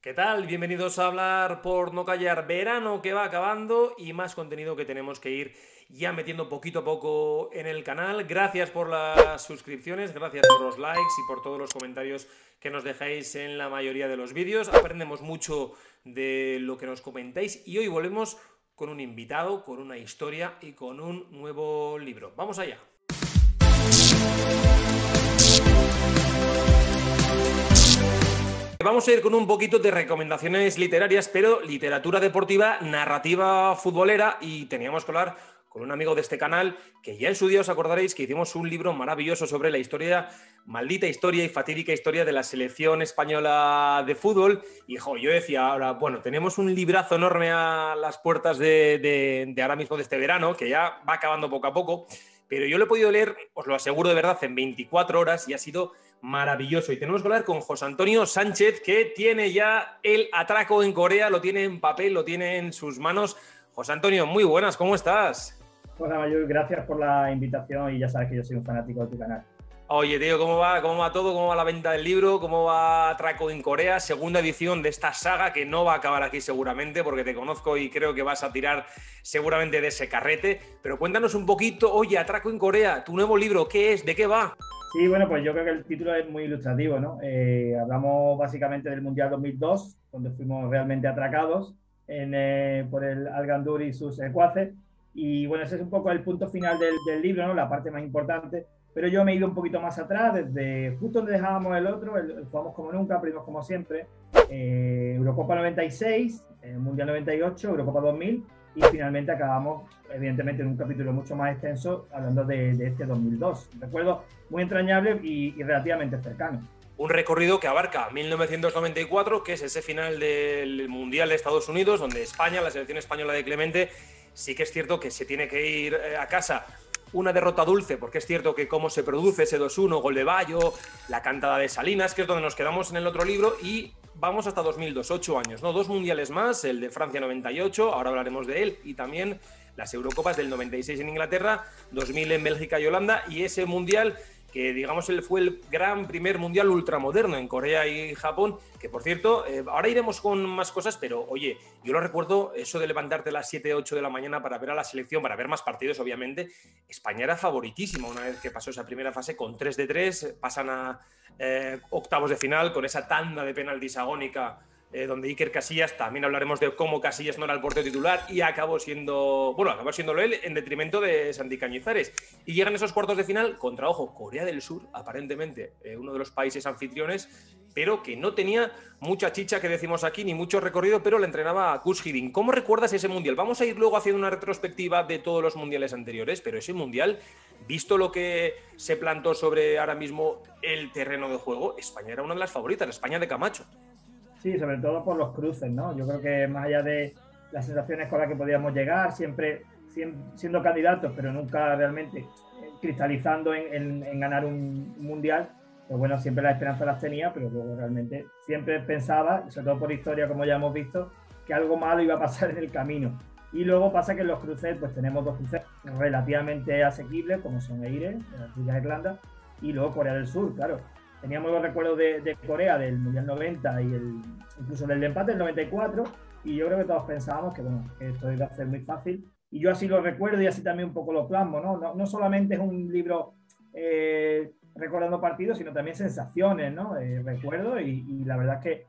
¿Qué tal? Bienvenidos a hablar por no callar. Verano que va acabando y más contenido que tenemos que ir ya metiendo poquito a poco en el canal. Gracias por las suscripciones, gracias por los likes y por todos los comentarios que nos dejáis en la mayoría de los vídeos. Aprendemos mucho de lo que nos comentáis y hoy volvemos con un invitado, con una historia y con un nuevo libro. Vamos allá. Vamos a ir con un poquito de recomendaciones literarias, pero literatura deportiva, narrativa futbolera y teníamos que hablar con un amigo de este canal que ya en su día os acordaréis que hicimos un libro maravilloso sobre la historia, maldita historia y fatídica historia de la selección española de fútbol. Y yo decía ahora, bueno, tenemos un librazo enorme a las puertas de, ahora mismo de este verano, que ya va acabando poco a poco, pero yo lo he podido leer, os lo aseguro de verdad, en 24 horas y ha sido maravilloso. Y tenemos que hablar con José Antonio Sánchez, que tiene ya el atraco en Corea, lo tiene en papel, lo tiene en sus manos. José Antonio, muy buenas, ¿cómo estás? Hola Mayur, gracias por la invitación y ya sabes que yo soy un fanático de tu canal. Oye, tío, ¿cómo va, ¿cómo va todo? ¿Cómo va la venta del libro? ¿Cómo va Atraco en Corea? Segunda edición de esta saga que no va a acabar aquí seguramente porque te conozco y creo que vas a tirar seguramente de ese carrete. Pero cuéntanos un poquito, oye, Atraco en Corea, tu nuevo libro, ¿qué es? ¿De qué va? Sí, bueno, pues yo creo que el título es muy ilustrativo, ¿no? Eh, hablamos básicamente del Mundial 2002, donde fuimos realmente atracados eh, por el Algandur y sus secuaces. Y bueno, ese es un poco el punto final del, del, libro, ¿no? La parte más importante. Pero yo me he ido un poquito más atrás, desde justo donde dejábamos el otro, el, jugamos como nunca, primos como siempre. Eh, Eurocopa 96, Mundial 98, Eurocopa 2000 y finalmente acabamos, evidentemente, en un capítulo mucho más extenso hablando de, este 2002. Recuerdo muy entrañable y, y, relativamente cercano. Un recorrido que abarca 1994, que es ese final del Mundial de Estados Unidos, donde España, la selección española de Clemente, sí que es cierto que se tiene que ir eh, a casa una derrota dulce, porque es cierto que cómo se produce ese 2-1, gol de Bayo, la cantada de Salinas, que es donde nos quedamos en el otro libro, y vamos hasta 2002, ocho años, ¿no? Dos mundiales más, el de Francia 98, ahora hablaremos de él, y también las Eurocopas del 96 en Inglaterra, 2000 en Bélgica y Holanda, y ese mundial que digamos fue el gran primer mundial ultramoderno en Corea y Japón, que por cierto, eh, ahora iremos con más cosas, pero oye, yo lo recuerdo, eso de levantarte a las 7, 8 de la mañana para ver a la selección, para ver más partidos, obviamente, España era favoritísima una vez que pasó esa primera fase con 3 de 3, pasan a eh, octavos de final con esa tanda de penaltis agónica eh, donde Iker Casillas, también hablaremos de cómo Casillas no era el portero titular y acabó siendo, bueno, acabó siendo él en detrimento de Santi Cañizares. Y llegan esos cuartos de final contra, ojo, Corea del Sur, aparentemente eh, uno de los países anfitriones, pero que no tenía mucha chicha que decimos aquí, ni mucho recorrido, pero le entrenaba a Kus Hiddink. ¿Cómo recuerdas ese mundial? Vamos a ir luego haciendo una retrospectiva de todos los mundiales anteriores, pero ese mundial, visto lo que se plantó sobre ahora mismo el terreno de juego, España era una de las favoritas, España de Camacho. Sí, sobre todo por los cruces, ¿no? Yo creo que más allá de las sensaciones con las que podíamos llegar, siempre siendo candidatos, pero nunca realmente cristalizando en, ganar un mundial, pues bueno, siempre la esperanza las tenía, pero luego realmente siempre pensaba, sobre todo por historia, como ya hemos visto, que algo malo iba a pasar en el camino. Y luego pasa que en los cruces, pues tenemos dos cruces relativamente asequibles, como son Eire, las Islas Irlanda, y luego Corea del Sur, claro teníamos los recuerdos de, Corea del Mundial 90 y el, incluso del empate del 94 y yo creo que todos pensábamos que, bueno, esto iba a ser muy fácil y yo así lo recuerdo y así también un poco lo plasmo, ¿no? No, no solamente es un libro eh, recordando partidos, sino también sensaciones, ¿no? Eh, y, la verdad es que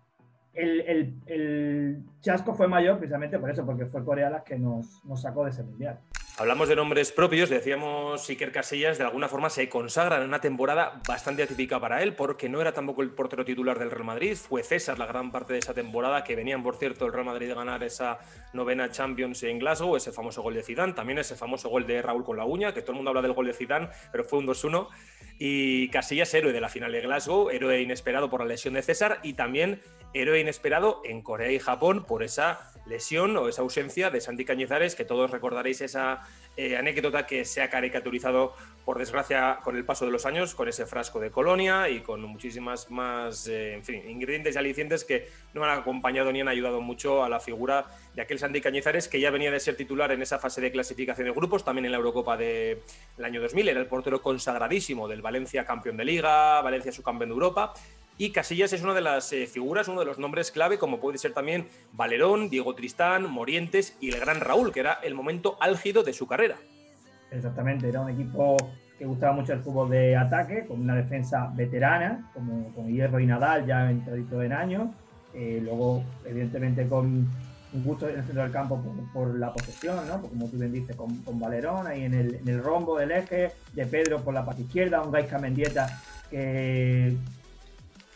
el, chasco fue mayor precisamente por eso, porque fue Corea la que nos sacó de ese mundial. Hablamos de nombres propios, decíamos Iker Casillas, de alguna forma se consagra en una temporada bastante atípica para él, porque no era tampoco el portero titular del Real Madrid, fue César la gran parte de esa temporada, que venían, por cierto, el Real Madrid de ganar esa novena Champions en Glasgow, ese famoso gol de Zidane, también ese famoso gol de Raúl con la uña, que todo el mundo habla del gol de Zidane, pero fue un 2-1, y Casillas héroe de la final de Glasgow, héroe inesperado por la lesión de César, y también héroe inesperado en Corea y Japón por esa lesión o esa ausencia de Santi Cañizares, que todos recordaréis esa eh, anécdota que se ha caricaturizado, por desgracia, con el paso de los años, con ese frasco de colonia y con muchísimas más eh, en fin, ingredientes y alicientes que no han acompañado ni han ayudado mucho a la figura de aquel Santi Cañizares, que ya venía de ser titular en esa fase de clasificación de grupos, también en la Eurocopa del año 2000, era el portero consagradísimo del Valencia campeón de Liga, Valencia subcampeón de Europa y Casillas es una de las eh, figuras, uno de los nombres clave, como puede ser también Valerón, Diego Tristán, Morientes y el gran Raúl, que era el momento álgido de su carrera. Exactamente, era un equipo que gustaba mucho el fútbol de ataque, con una defensa veterana, como con Hierro y Nadal ya entradito en años, eh, luego evidentemente con un gusto en el centro del campo por, la posesión, ¿no? como tú bien dices, con, con Valerón ahí en el, en el, rombo del eje, de Pedro por la parte izquierda, un Gaisca Mendieta que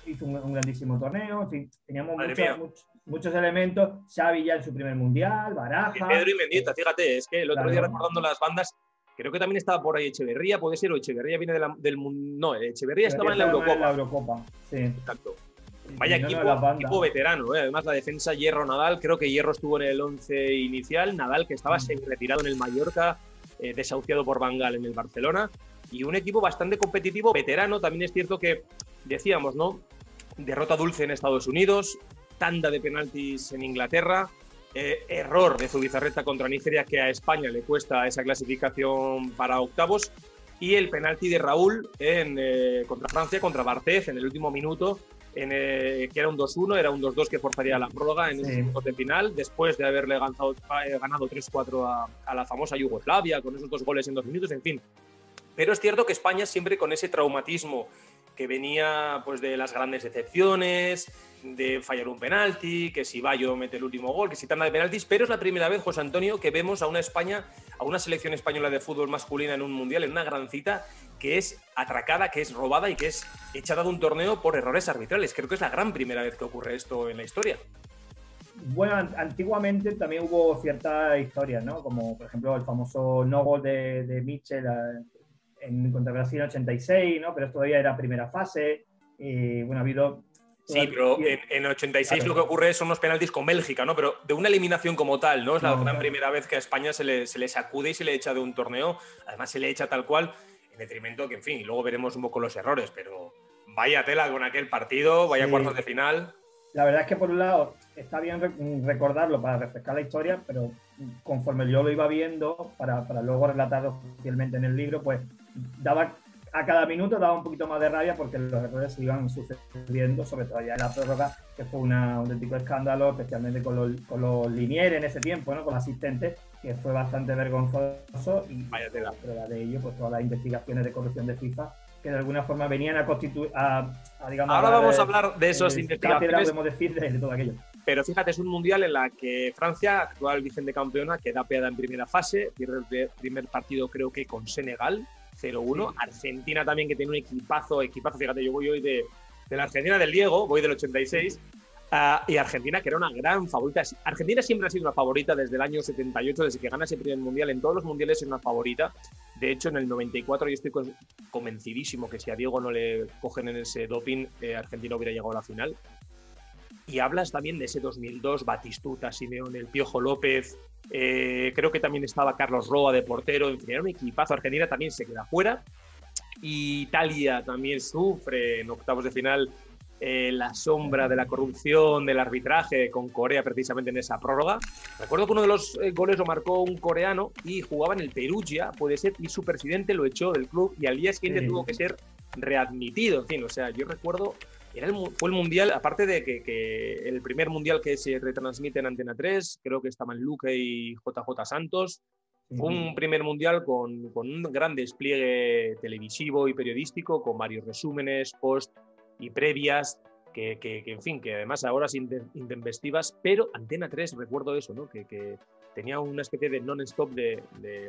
hizo un, grandísimo torneo, teníamos muchos, elementos, Xavi ya en su primer mundial, Baraja. Pedro y Mendieta, fíjate, es que el otro día recordando las bandas, creo que también estaba por ahí Echeverría, puede ser, o Echeverría viene del No, Echeverría estaba en la Eurocopa. En la Eurocopa, sí. Exacto. Vaya equipo, veterano, ¿eh? además la defensa Hierro Nadal, creo que Hierro estuvo en el 11 inicial, Nadal que estaba mm. retirado en el Mallorca, eh, desahuciado por Bangal en el Barcelona, y un equipo bastante competitivo, veterano, también es cierto que decíamos, ¿no? Derrota dulce en Estados Unidos, tanda de penaltis en Inglaterra, eh, error de Zubizarreta contra Nigeria que a España le cuesta esa clasificación para octavos y el penalti de Raúl en, contra Francia, contra Barthez en el último minuto, en, que era un 2-1, era un 2-2 que forzaría la prórroga en ese minuto de final, después de haberle ganado, eh, ganado 3-4 a, a, la famosa Yugoslavia, con esos dos goles en dos minutos, en fin. Pero es cierto que España siempre con ese traumatismo que venía pues, de las grandes decepciones, de fallar un penalti, que si Bayo mete el último gol, que si tanda de penaltis, pero es la primera vez, José Antonio, que vemos a una España, a una selección española de fútbol masculina en un mundial, en una gran cita, que es atracada, que es robada y que es echada de un torneo por errores arbitrales. Creo que es la gran primera vez que ocurre esto en la historia. Bueno, antiguamente también hubo ciertas historias, ¿no? Como por ejemplo el famoso no gol de, de Mitchell en contra Brasil en 86, ¿no? Pero todavía era primera fase. Y, bueno, ha habido Sí, pero en, 86 lo que ocurre son unos penaltis con Bélgica, ¿no? Pero de una eliminación como tal, ¿no? Es la gran primera vez que a España se le, se le, sacude y se le echa de un torneo. Además, se le echa tal cual, en detrimento que, en fin, luego veremos un poco los errores, pero vaya tela con aquel partido, vaya cuartos de final. La verdad es que, por un lado, está bien recordarlo para refrescar la historia, pero conforme yo lo iba viendo, para, para luego relatarlo fielmente en el libro, pues daba a cada minuto daba un poquito más de rabia porque los errores se iban sucediendo, sobre todo ya en la prórroga, que fue un auténtico escándalo, especialmente con los, con los linieres en ese tiempo, ¿no? con los asistentes, que fue bastante vergonzoso. Y la prueba de ello, pues todas las investigaciones de corrupción de FIFA, que de alguna forma venían a constituir. A, digamos, Ahora vamos a hablar de esos investigaciones. podemos decir, de, todo aquello. Pero fíjate, es un mundial en la que Francia, actual vicente campeona, queda peada en primera fase, pierde el primer partido creo que con Senegal, 0-1. Argentina también, que tiene un equipazo, equipazo. Fíjate, yo voy hoy de, la Argentina del Diego, voy del 86. Ah, y Argentina, que era una gran favorita. Argentina siempre ha sido una favorita desde el año 78, desde que gana ese primer mundial. En todos los mundiales es una favorita. De hecho, en el 94 yo estoy convencidísimo que si a Diego no le cogen en ese doping, eh, Argentina hubiera llegado a la final. Y hablas también de ese 2002, Batistuta, Simeone, el Piojo López, eh, creo que también estaba Carlos Roa de portero, en fin, era un equipazo. Argentina también se queda fuera. Italia también sufre en octavos de final eh, la sombra de la corrupción del arbitraje con Corea precisamente en esa prórroga. Recuerdo que uno de los eh, goles lo marcó un coreano y jugaba en el Perugia, puede ser, y su presidente lo echó del club y al día siguiente tuvo que ser readmitido. En fin, o sea, yo recuerdo fue el mundial, aparte de que, el primer mundial que se retransmite en Antena 3, creo que estaban Luque y JJ Santos. Fue un primer mundial con, un gran despliegue televisivo y periodístico, con varios resúmenes, post y previas, que, en fin, que además ahora sin intempestivas, pero Antena 3, recuerdo eso, ¿no? que, tenía una especie de non-stop de,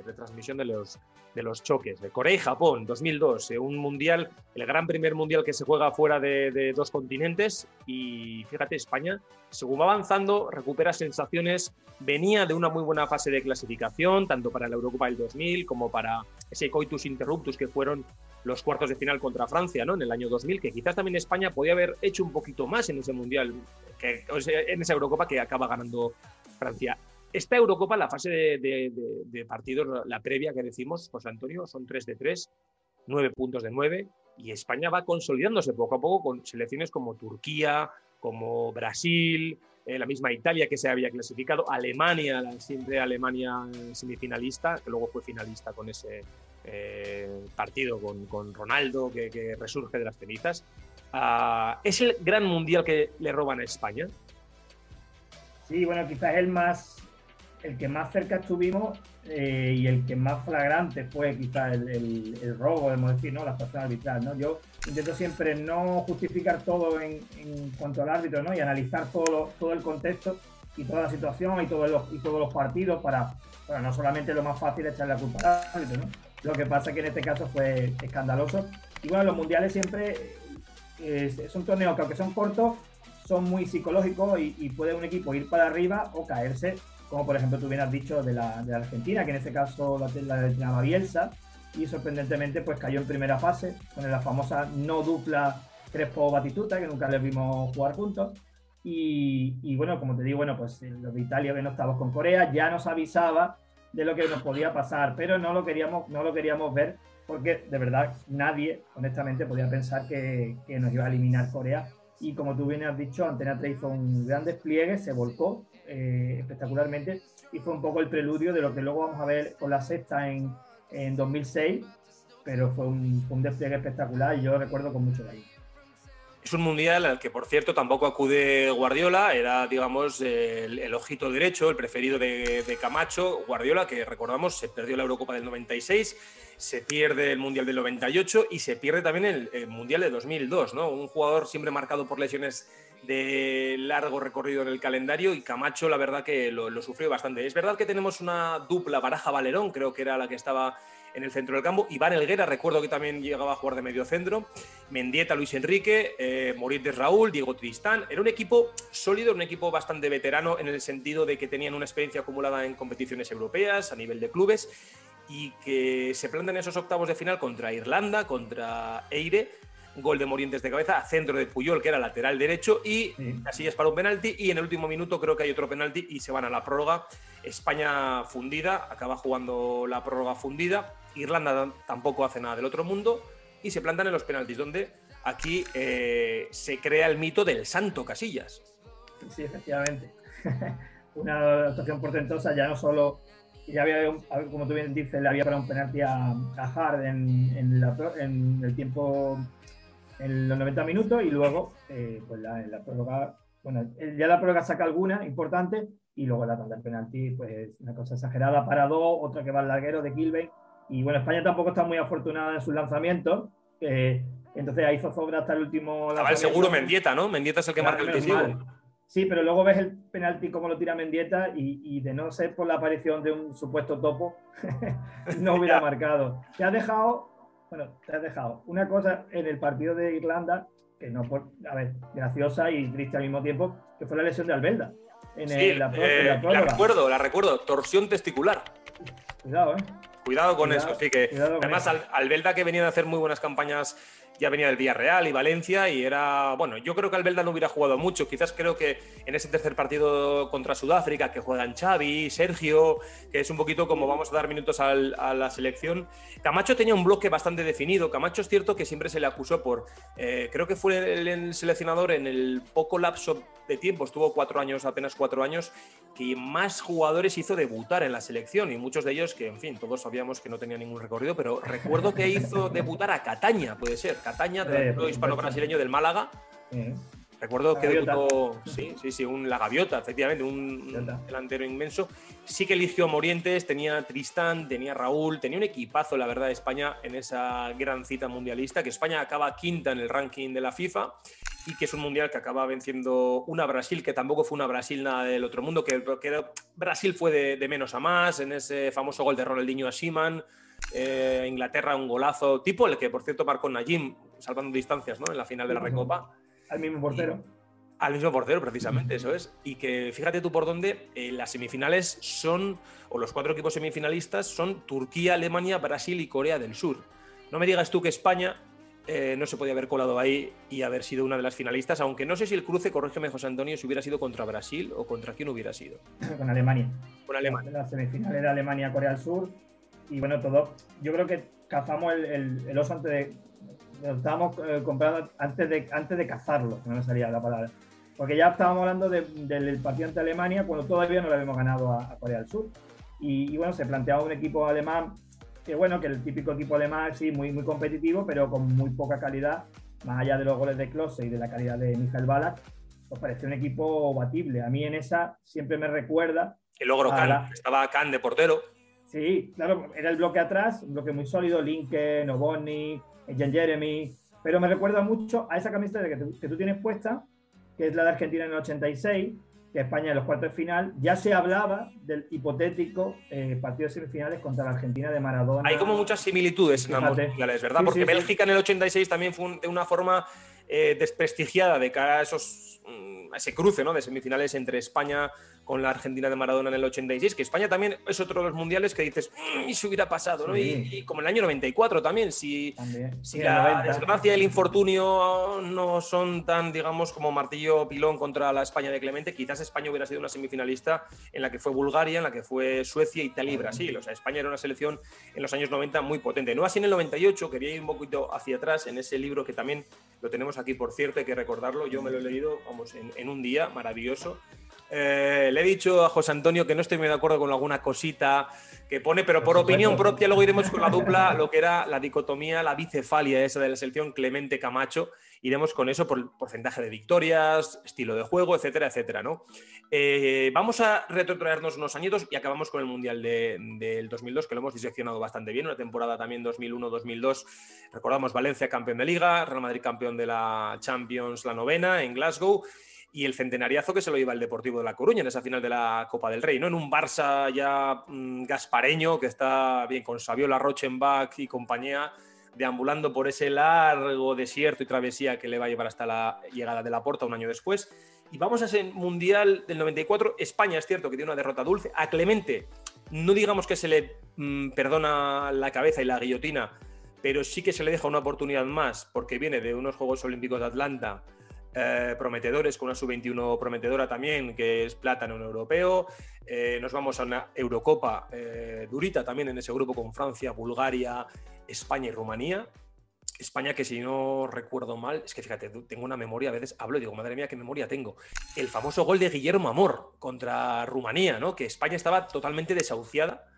retransmisión de los, de los choques. De Corea y Japón, 2002, eh, un mundial, el gran primer mundial que se juega fuera de, dos continentes. Y fíjate, España, según va avanzando, recupera sensaciones. Venía de una muy buena fase de clasificación, tanto para la Eurocopa del 2000 como para ese coitus interruptus que fueron los cuartos de final contra Francia ¿no? en el año 2000, que quizás también España podía haber hecho un poquito más en ese mundial, que, en esa Eurocopa que acaba ganando Francia. Esta Eurocopa, la fase de, partidos, la previa que decimos, José Antonio, son 3 de 3, 9 puntos de 9, y España va consolidándose poco a poco con selecciones como Turquía, como Brasil, eh, la misma Italia que se había clasificado, Alemania, siempre Alemania semifinalista, que luego fue finalista con ese eh, partido con, Ronaldo que, que, resurge de las cenizas. Ah, ¿Es el gran mundial que le roban a España? Sí, bueno, quizás el más, el que más cerca estuvimos eh, y el que más flagrante fue quizás el, robo, debemos decir, ¿no? Las personas arbitrales, ¿no? Yo intento siempre no justificar todo en, cuanto al árbitro, ¿no? Y analizar todo, todo el contexto y toda la situación y todos los, y todos los partidos para, para no solamente lo más fácil echar la culpa al árbitro, ¿no? Lo que pasa es que en este caso fue escandaloso. Y bueno, los mundiales siempre eh, es, un torneo que aunque son cortos, son muy psicológicos y, puede un equipo ir para arriba o caerse, como por ejemplo tú bien has dicho de la, de Argentina, que en este caso la, la de Bielsa, y sorprendentemente pues cayó en primera fase con la famosa no dupla Crespo-Batituta, que nunca les vimos jugar juntos. Y, bueno, como te digo, bueno, pues los de Italia no estábamos con Corea, ya nos avisaba de lo que nos podía pasar, pero no lo queríamos, no lo queríamos ver porque de verdad nadie, honestamente, podía pensar que, nos iba a eliminar Corea. Y como tú bien has dicho, Antena 3 hizo un gran despliegue, se volcó eh, espectacularmente y fue un poco el preludio de lo que luego vamos a ver con la sexta en, en 2006, pero fue un, un despliegue espectacular y yo lo recuerdo con mucho cariño. Es un mundial al que, por cierto, tampoco acude Guardiola, era, digamos, el, ojito derecho, el preferido de, Camacho. Guardiola, que recordamos, se perdió la Eurocopa del 96, se pierde el Mundial del 98 y se pierde también el, Mundial de 2002, ¿no? Un jugador siempre marcado por lesiones de largo recorrido en el calendario y Camacho, la verdad que lo, lo sufrió bastante. Es verdad que tenemos una dupla Baraja Valerón, creo que era la que estaba en el centro del campo. Iván Elguera, recuerdo que también llegaba a jugar de medio centro. Mendieta, Luis Enrique, eh, Raúl, Diego Tristán. Era un equipo sólido, un equipo bastante veterano en el sentido de que tenían una experiencia acumulada en competiciones europeas a nivel de clubes y que se plantan esos octavos de final contra Irlanda, contra Eire gol de Morientes de cabeza, a centro de Puyol, que era lateral derecho, y es para un penalti, y en el último minuto creo que hay otro penalti y se van a la prórroga. España fundida, acaba jugando la prórroga fundida, Irlanda tampoco hace nada del otro mundo, y se plantan en los penaltis, donde aquí eh, se crea el mito del santo Casillas. Sí, efectivamente. Una actuación portentosa, ya no solo ya había, como tú bien dices, le había para un penalti a, Harden en, en, el tiempo en los 90 minutos y luego, eh, pues la, la prórroga, bueno, ya la prórroga saca alguna importante y luego la tanda del penalti, pues una cosa exagerada para dos, otra que va al larguero de Kilbey. Y bueno, España tampoco está muy afortunada en sus lanzamientos. entonces ahí zozobra hasta el último. Estaba el seguro Mendieta, ¿no? Mendieta es el que marca el decisivo. Sí, pero luego ves el penalti como lo tira Mendieta y, y, de no ser por la aparición de un supuesto topo, no hubiera marcado. Te ha dejado bueno, te has dejado una cosa en el partido de Irlanda, que no, por, a ver, graciosa y triste al mismo tiempo, que fue la lesión de Albelda. En sí, la, eh, la, recuerdo, la recuerdo, torsión testicular. Cuidado, ¿eh? Cuidado con eso. Así que, además, Albelda que venía de hacer muy buenas campañas ya venía del Villarreal y Valencia y era, bueno, yo creo que Albelda no hubiera jugado mucho, quizás creo que en ese tercer partido contra Sudáfrica que juegan Xavi, Sergio, que es un poquito como vamos a dar minutos a la selección. Camacho tenía un bloque bastante definido, Camacho es cierto que siempre se le acusó por, eh, creo que fue el, seleccionador en el poco lapso de tiempo, estuvo cuatro años, apenas cuatro años, que más jugadores hizo debutar en la selección y muchos de ellos que, en fin, todos sabíamos que no tenía ningún recorrido, pero recuerdo que hizo debutar a Cataña, puede ser, Cataña, del eh, hispano-brasileño del Málaga. Recuerdo que debutó, sí, sí, sí, un, la gaviota, efectivamente, un, delantero inmenso. Sí que eligió Morientes, tenía Tristán, tenía Raúl, tenía un equipazo, la verdad, de España en esa gran cita mundialista, que España acaba quinta en el ranking de la FIFA y que es un mundial que acaba venciendo una Brasil, que tampoco fue una Brasil nada del otro mundo, que, Brasil fue de, menos a más en ese famoso gol de Ronaldinho a Siman. Eh, Inglaterra un golazo tipo el que por cierto marcó Najim salvando distancias ¿no? en la final de la Recopa al mismo portero al mismo portero precisamente eso es y que fíjate tú por dónde eh, las semifinales son o los cuatro equipos semifinalistas son Turquía Alemania Brasil y Corea del Sur no me digas tú que España eh, no se podía haber colado ahí y haber sido una de las finalistas, aunque no sé si el cruce, corrígeme José Antonio, si hubiera sido contra Brasil o contra quién hubiera sido. Con Alemania. Con Alemania. La, semifinal era Alemania-Corea del Sur y bueno, todo. Yo creo que cazamos el, oso antes de. Lo estábamos eh, comprando antes de, antes de cazarlo, no me salía la palabra. Porque ya estábamos hablando del partido ante Alemania cuando todavía no le habíamos ganado a, Corea del Sur. Y, bueno, se planteaba un equipo alemán que bueno, que el típico equipo alemán, sí, muy, muy competitivo, pero con muy poca calidad. más allá de los goles de Klose y de la calidad de Michael Balak, pues parecía un equipo batible. A mí en esa siempre me recuerda. Y luego estaba Can de portero. Sí, claro, era el bloque atrás, un bloque muy sólido, Lincoln, Oboni, Jen Jeremy, pero me recuerda mucho a esa camiseta que, que tú tienes puesta, que es la de Argentina en el 86, que España en los cuartos de final, ya se hablaba del hipotético eh, partido de semifinales contra la Argentina de Maradona. Hay como muchas similitudes en ambos mundiales, ¿verdad? Porque Bélgica en el 86 también fue de una forma eh, desprestigiada de cara a, esos, mm, ese cruce ¿no? de semifinales entre España con la Argentina de Maradona en el 86, que España también es otro de los mundiales que dices, mm, y se hubiera pasado, ¿no? Y, como el año 94 también, si, si la desgracia y el infortunio no son tan, digamos, como martillo pilón contra la España de Clemente, quizás España hubiera sido una semifinalista en la que fue Bulgaria, en la que fue Suecia, Italia y Brasil. O sea, España era una selección en los años 90 muy potente. No así en el 98, quería ir un poquito hacia atrás en ese libro que también lo tenemos aquí, por cierto, hay que recordarlo, yo me lo he leído, vamos, en, en un día, maravilloso. Eh, le he dicho a José Antonio que no estoy muy de acuerdo con alguna cosita que pone, pero por opinión propia luego iremos con la dupla, lo que era la dicotomía, la bicefalia esa de la selección Clemente Camacho. Iremos con eso por el porcentaje de victorias, estilo de juego, etcétera, etcétera, ¿no? Eh, vamos a retrotraernos unos añitos y acabamos con el Mundial del 2002, que lo hemos diseccionado bastante bien, una temporada también 2001-2002. Recordamos Valencia campeón de Liga, Real Madrid campeón de la Champions, la novena en Glasgow y el centenariazo que se lo iba el Deportivo de La Coruña en esa final de la Copa del Rey, ¿no? En un Barça ya mm, gaspareño que está bien con Saviola, Rochenbach y compañía deambulando por ese largo desierto y travesía que le va a llevar hasta la llegada de la Porta un año después. Y vamos a ese Mundial del 94. España es cierto que tiene una derrota dulce. A Clemente, no digamos que se le mm, perdona la cabeza y la guillotina, pero sí que se le deja una oportunidad más porque viene de unos Juegos Olímpicos de Atlanta eh, prometedores, con una sub-21 prometedora también, que es plata en europeo. Eh, nos vamos a una Eurocopa eh, durita también en ese grupo con Francia, Bulgaria, España y Rumanía. España que si no recuerdo mal, es que fíjate, tengo una memoria, a veces hablo y digo, madre mía, qué memoria tengo. El famoso gol de Guillermo Amor contra Rumanía, ¿no? Que España estaba totalmente desahuciada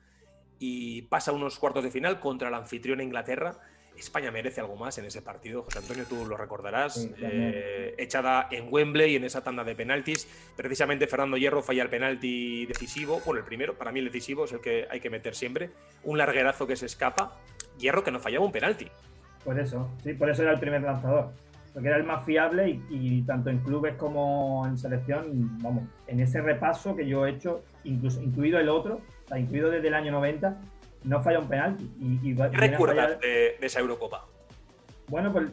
y pasa unos cuartos de final contra la anfitriona Inglaterra España merece algo más en ese partido. José Antonio, tú lo recordarás. Eh, echada en Wembley en esa tanda de penaltis. Precisamente Fernando Hierro falla el penalti decisivo. Bueno, el primero, para mí el decisivo es el que hay que meter siempre. Un larguerazo que se escapa. Hierro que no fallaba un penalti. Por eso, sí, por eso era el primer lanzador. Porque era el más fiable y, tanto en clubes como en selección, vamos, en ese repaso que yo he hecho, incluso incluido el otro, incluido desde el año 90, no falla un penalti. Y, ¿Qué recuerdas de, esa Eurocopa? Bueno, pues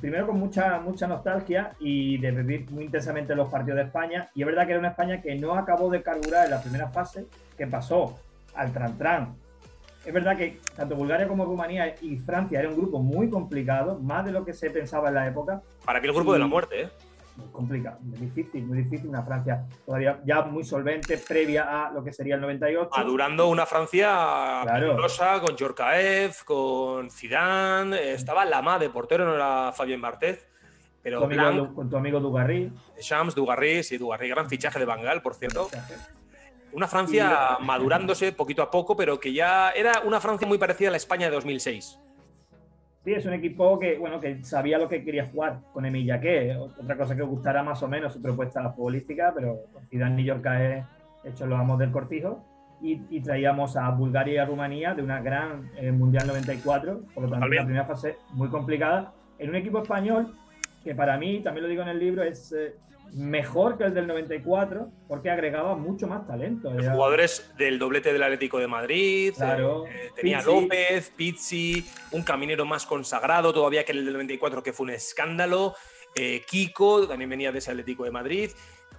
primero con mucha, mucha nostalgia y de vivir muy intensamente los partidos de España. Y es verdad que era una España que no acabó de carburar en la primera fase, que pasó al tran-tran. Es verdad que tanto Bulgaria como Rumanía y Francia era un grupo muy complicado, más de lo que se pensaba en la época. Para que el grupo de la muerte, ¿eh? Muy complicado, muy difícil, muy difícil. Una Francia todavía ya muy solvente, previa a lo que sería el 98. Adurando una Francia claro. con Djorkaeff, con Zidane. Estaba Lama de portero, no era Fabien Barthez. Pero con tu amigo Dugarry. Shams, Dugarry, sí, Dugarry, gran fichaje de Bangal, por cierto. Una Francia madurándose poquito a poco, pero que ya era una Francia muy parecida a la España de 2006. Sí, es un equipo que, bueno, que sabía lo que quería jugar con Emilia que otra cosa que os gustará más o menos su propuesta futbolística, pero Zidane y Yorka hecho los amos del cortijo. Y, traíamos a Bulgaria y a Rumanía de una gran eh, Mundial 94, por lo tanto, la primera fase muy complicada, en un equipo español que para mí, también lo digo en el libro, es eh, mejor que el del 94 porque agregaba mucho más talento. Los jugadores del doblete del Atlético de Madrid, claro, eh, tenía López, Pizzi, un caminero más consagrado todavía que el del 94 que fue un escándalo, eh, Kiko también venía de ese Atlético de Madrid.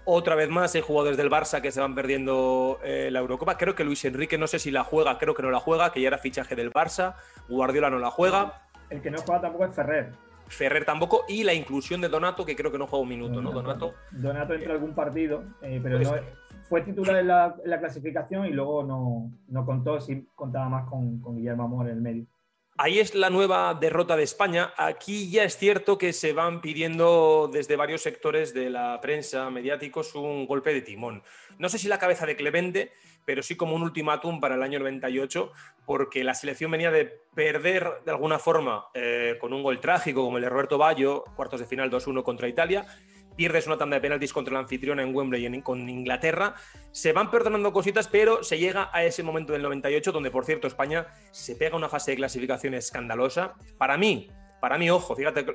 Otra vez más hay jugadores del Barça que se van perdiendo eh, la Eurocopa. Creo que Luis Enrique no sé si la juega, creo que no la juega, que ya era fichaje del Barça. Guardiola no la juega. El que no juega tampoco es Ferrer. Ferrer tampoco, y la inclusión de Donato, que creo que no juega un minuto, ¿no? Donato. Donato entra algún partido, eh, pero pues no, fue titular en la, clasificación y luego no, no contó, sí contaba más con, con, Guillermo Amor en el medio. Ahí es la nueva derrota de España. Aquí ya es cierto que se van pidiendo desde varios sectores de la prensa mediáticos un golpe de timón. No sé si la cabeza de Clemente, pero sí como un ultimátum para el año 98, porque la selección venía de perder de alguna forma eh, con un gol trágico como el de Roberto Ballo, cuartos de final 2-1 contra Italia, pierdes una tanda de penaltis contra la anfitriona en Wembley en, con Inglaterra. Se van perdonando cositas, pero se llega a ese momento del 98, donde, por cierto, España se pega una fase de clasificación escandalosa. Para mí, para mí, ojo, fíjate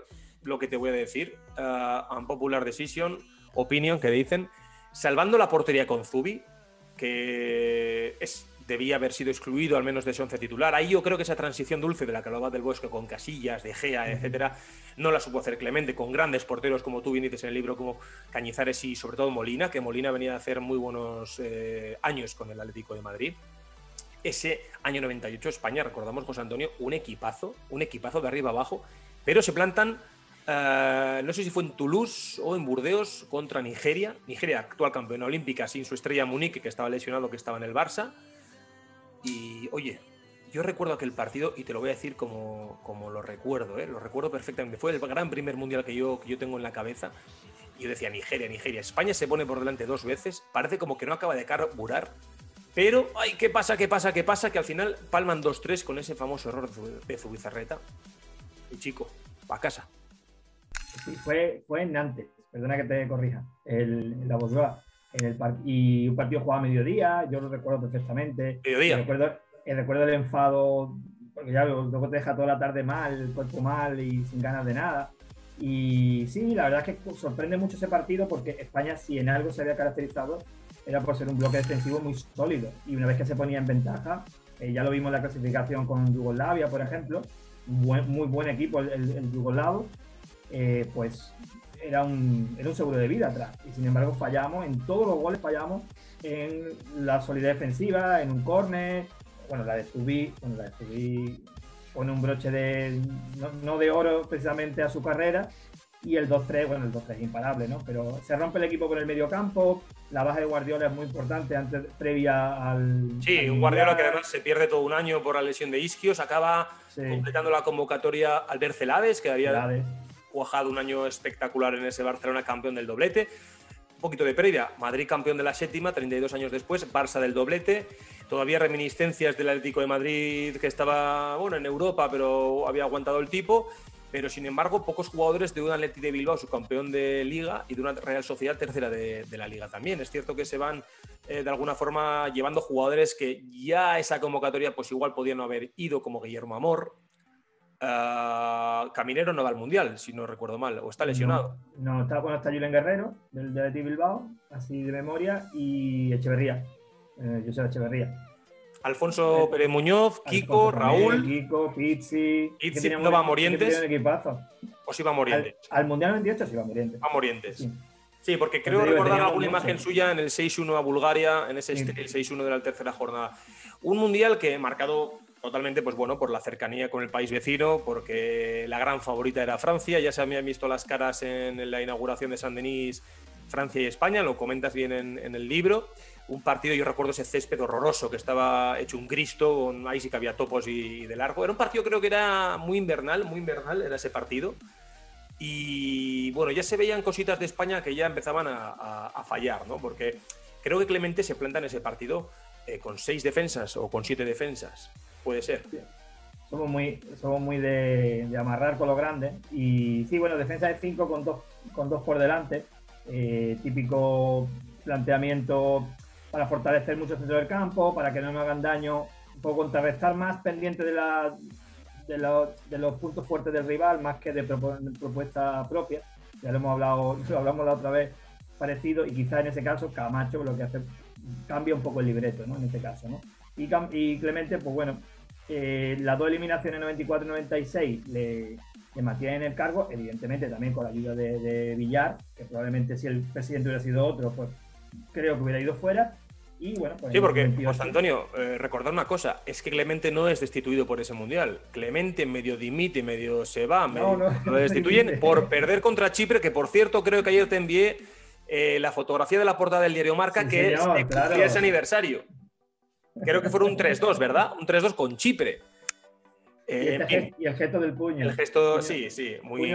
lo que te voy a decir, uh, unpopular decision, opinion, que dicen, salvando la portería con Zubi, que es, debía haber sido excluido al menos de ese once titular. Ahí yo creo que esa transición dulce de la que hablaba del Bosque con Casillas, De Gea, etcétera, no la supo hacer Clemente, con grandes porteros como tú bien dices en el libro, como Cañizares y sobre todo Molina, que Molina venía a hacer muy buenos eh, años con el Atlético de Madrid. Ese año 98, España, recordamos, José Antonio, un equipazo, un equipazo de arriba abajo, pero se plantan Uh, no sé si fue en Toulouse o en Burdeos contra Nigeria. Nigeria, actual campeona olímpica, sin su estrella Munique, que estaba lesionado, que estaba en el Barça. Y oye, yo recuerdo aquel partido y te lo voy a decir como, como lo recuerdo, ¿eh? lo recuerdo perfectamente. Fue el gran primer mundial que yo, que yo tengo en la cabeza. Y yo decía, Nigeria, Nigeria. España se pone por delante dos veces. Parece como que no acaba de carburar. Pero, ay, ¿qué pasa, qué pasa, qué pasa? Que al final palman 2-3 con ese famoso error de Zubizarreta. Y chico, a casa. Sí, fue, fue en Nantes, perdona que te corrija, el, la Bourgeois. En el y un partido jugado a mediodía, yo lo recuerdo perfectamente. Mediodía. recuerdo, recuerdo el enfado, porque ya luego te deja toda la tarde mal, el cuerpo mal y sin ganas de nada. Y sí, la verdad es que sorprende mucho ese partido porque España, si en algo se había caracterizado, era por ser un bloque defensivo muy sólido. Y una vez que se ponía en ventaja, eh, ya lo vimos en la clasificación con Yugoslavia, por ejemplo, muy buen equipo el, el, el yugoslavo, eh, pues era un, era un seguro de vida atrás. Y sin embargo fallamos, en todos los goles fallamos en la solidez defensiva, en un córner, bueno, la de Zubi, bueno, la de pone un broche de, no, de oro precisamente a su carrera, y el 2-3, bueno, el 2-3 es imparable, ¿no? Pero se rompe el equipo con el medio campo, la baja de Guardiola es muy importante antes, previa al... Sí, un Guardiola que además se pierde todo un año por la lesión de Isquios, acaba completando la convocatoria Albert Celades, que había cuajado un año espectacular en ese Barcelona, campeón del doblete. Un poquito de previa, Madrid campeón de la séptima, 32 años después, Barça del doblete. Todavía reminiscencias del Atlético de Madrid que estaba bueno, en Europa, pero había aguantado el tipo. Pero sin embargo, pocos jugadores de un Atlético de Bilbao, su campeón de liga, y de una Real Sociedad tercera de, la liga también. Es cierto que se van eh, de alguna forma llevando jugadores que ya esa convocatoria pues igual podían haber ido, como Guillermo Amor, Ah, Caminero no va al Mundial, si no recuerdo mal, o está lesionado. No, está, bueno, está Julen Guerrero, del de Bilbao, así de memoria, y Echeverría, eh, José Echeverría. Alfonso eh, Pérez Muñoz, Kiko, Raúl. Kiko, Pizzi. Pizzi no va a Morientes. O si va a Morientes. Al, Mundial 28 sí va a Morientes. Va a Morientes. Sí. porque creo recordar alguna imagen suya en el 6-1 a Bulgaria, en ese 6-1 de la tercera jornada. Un mundial que marcado Totalmente, pues bueno, por la cercanía con el país vecino, porque la gran favorita era Francia. Ya se habían visto las caras en la inauguración de San Denis, Francia y España, lo comentas bien en, el libro. Un partido, yo recuerdo ese césped horroroso que estaba hecho un Cristo, ahí sí que había topos y, de largo. Era un partido, creo que era muy invernal, muy invernal, era ese partido. Y bueno, ya se veían cositas de España que ya empezaban a, fallar, ¿no? Porque creo que Clemente se planta en ese partido eh, con seis defensas o con siete defensas Puede ser. Somos muy, somos muy de, amarrar con lo grande. Y sí, bueno, defensa de 5 con dos, con dos por delante. Eh, típico planteamiento para fortalecer mucho el centro del campo, para que no nos hagan daño, un poco contrarrestar más pendiente de, la, de, de los puntos fuertes del rival, más que de, propuesta propia. Ya lo hemos hablado, lo hablamos la otra vez, parecido, y quizá en ese caso Camacho lo que hace cambia un poco el libreto, ¿no? En este caso, ¿no? Y Clemente, pues bueno, eh, las dos eliminaciones 94 y 96 le, le mantienen el cargo, evidentemente también con la ayuda de, Villar, que probablemente si el presidente hubiera sido otro, pues creo que hubiera ido fuera. Y bueno, pues sí, porque, José Antonio, eh, recordar una cosa, es que Clemente no es destituido por ese mundial. Clemente medio dimite, medio se va, medio, lo destituyen por perder contra Chipre, que por cierto creo que ayer te envié eh, la fotografía de la portada del diario Marca, que es ese aniversario. Creo que fueron un 3-2, ¿verdad? Un 3-2 con Chipre. Eh, y, el gesto del puño. El gesto, sí, sí, muy,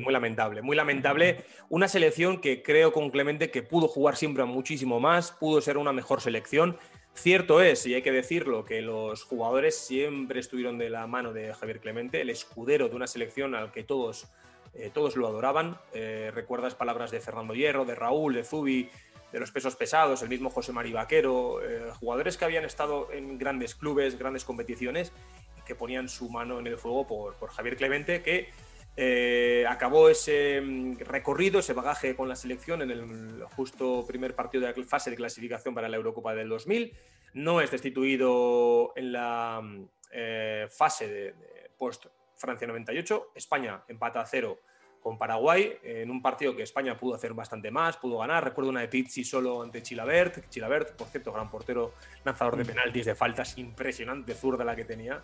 muy, lamentable. Muy lamentable. Una selección que creo con Clemente que pudo jugar siempre muchísimo más, pudo ser una mejor selección. Cierto es, y hay que decirlo, que los jugadores siempre estuvieron de la mano de Javier Clemente, el escudero de una selección al que todos, eh, todos lo adoraban. Eh, recuerdas palabras de Fernando Hierro, de Raúl, de Zubi, de los pesos pesados, el mismo José Mari Vaquero, eh, jugadores que habían estado en grandes clubes, grandes competiciones, y que ponían su mano en el fuego por, por Javier Clemente, que eh, acabó ese mm, recorrido, ese bagaje con la selección en el justo primer partido de la fase de clasificación para la Eurocopa del 2000. No es destituido en la mm, eh, fase de, post Francia 98. España empata a cero con Paraguay en un partido que España pudo hacer bastante más, pudo ganar. Recuerdo una de Pizzi solo ante Chilabert. Chilabert, por cierto, gran portero, lanzador de mm. penaltis, de faltas impresionante, zurda la que tenía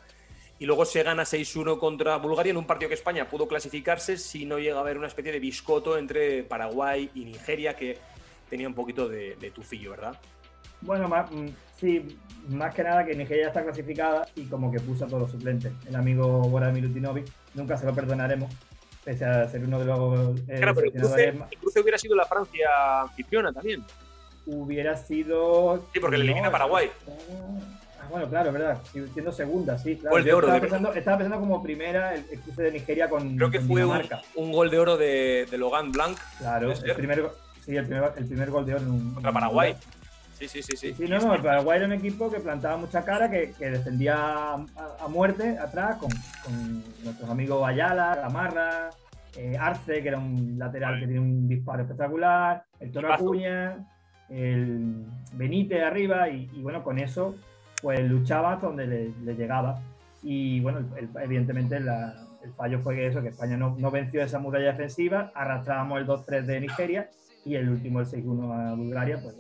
y luego se gana 6-1 contra Bulgaria en un partido que España pudo clasificarse si no llega a haber una especie de biscoto entre Paraguay y Nigeria que tenía un poquito de, tufillo, ¿verdad? Bueno, mm, sí, más que nada que Nigeria está clasificada y como que puso a todos los suplentes. El amigo Bora Milutinovic, nunca se lo perdonaremos, pese a ser uno de los eh, claro, pero el cruce, hubiera sido la Francia anfitriona también. Hubiera sido... Sí, porque le elimina Paraguay. Ah, bueno, claro, verdad. Siendo segunda, sí, claro. Gol de oro. Estaba, pensando, estaba, pensando, como primera el, cruce de Nigeria con. Creo que fue un, gol de oro de, Logan Blanc. Claro, el primer, sí, el primer, el primer gol de oro en un, contra Paraguay. Sí, sí, sí, sí. Sí, no, no, el Paraguay era un equipo que plantaba mucha cara, que, que defendía a, muerte atrás con, con, nuestros amigos Ayala, Gamarra, eh, Arce, que era un lateral que tiene un disparo espectacular, el Toro Acuña, el Benítez arriba, y, y bueno, con eso pues luchaba hasta donde le, llegaba. Y bueno, evidentemente el fallo fue que eso, que España no, no venció esa muralla defensiva, arrastrábamos el 2-3 de Nigeria y el último, el 6-1 a Bulgaria, pues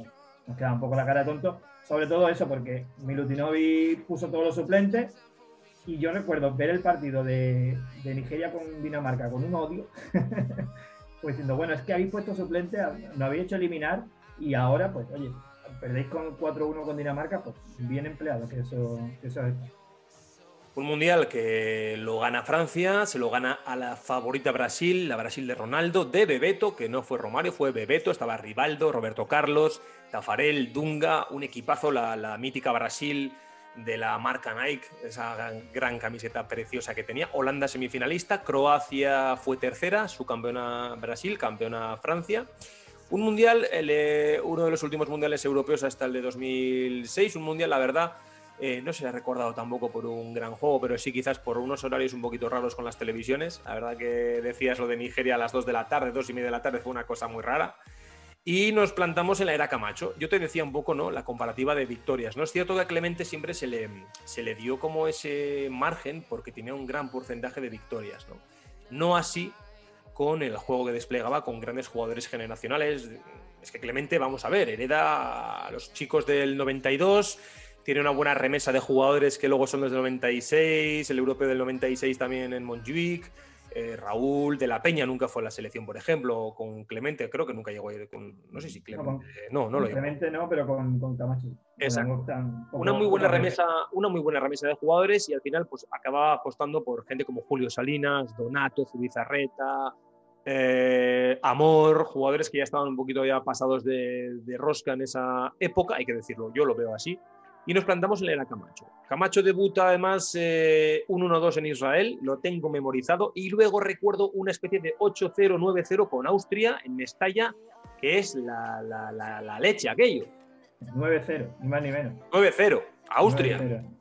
nos queda un poco la cara tonto. Sobre todo eso, porque Milutinovic puso todos los suplentes y yo recuerdo ver el partido de, Nigeria con Dinamarca con un odio, pues diciendo, bueno, es que habéis puesto suplente, no habéis hecho eliminar y ahora, pues, oye, perdéis con 4-1 con Dinamarca, pues bien empleado, que eso, es. Un mundial que lo gana Francia, se lo gana a la favorita Brasil, la Brasil de Ronaldo, de Bebeto, que no fue Romario, fue Bebeto, estaba Rivaldo, Roberto Carlos, Tafarel, Dunga, un equipazo, la, mítica Brasil de la marca Nike, esa gran camiseta preciosa que tenía. Holanda semifinalista, Croacia fue tercera, su campeona Brasil, campeona Francia. Un mundial, eh, uno de los últimos mundiales europeos hasta el de 2006, un mundial, la verdad, eh, no se le ha recordado tampoco por un gran juego, pero sí quizás por unos horarios un poquito raros con las televisiones. La verdad que decías lo de Nigeria a las 2 de la tarde, 2 y media de la tarde, fue una cosa muy rara. Y nos plantamos en la era Camacho. Yo te decía un poco, ¿no? La comparativa de victorias. No es cierto que a Clemente siempre se le, se le dio como ese margen porque tenía un gran porcentaje de victorias, ¿no? No así con el juego que desplegaba con grandes jugadores generacionales. Es que Clemente, vamos a ver, hereda a los chicos del 92, tiene una buena remesa de jugadores que luego son los del 96, el europeo del 96 también en Montjuic. Eh, Raúl de la Peña nunca fue a la selección, por ejemplo, con Clemente, creo que nunca llegó a ir con. No sé si Clemente. No, no, lo Clemente no, pero con, con Camacho. Exacto. una muy buena remesa, una muy buena remesa de jugadores y al final pues acababa apostando por gente como Julio Salinas, Donato, Zubizarreta, eh, Amor, jugadores que ya estaban un poquito ya pasados de, rosca en esa época, hay que decirlo, yo lo veo así. Y nos plantamos en la Camacho. Camacho debuta además eh, un 1-2 en Israel, lo tengo memorizado, y luego recuerdo una especie de 8-0, 9-0 con Austria en Mestalla, que es la, la, leche aquello. 9-0, ni más ni menos. 9-0, Austria,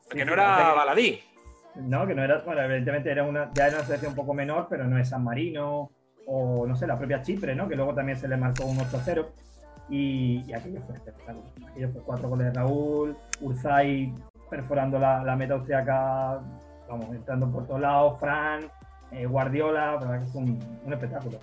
que no era baladí. No, que no era, bueno, evidentemente era una, ya era una selección un poco menor, pero no es San Marino, o no sé, la propia Chipre, ¿no? Que luego también se le marcó un 8-0. Y, aquello fue espectacular. Aquello fue cuatro goles de Raúl, Urzay perforando la, la meta austriaca, vamos, entrando por todos lados, Fran, eh, Guardiola, verdad que fue un, espectáculo.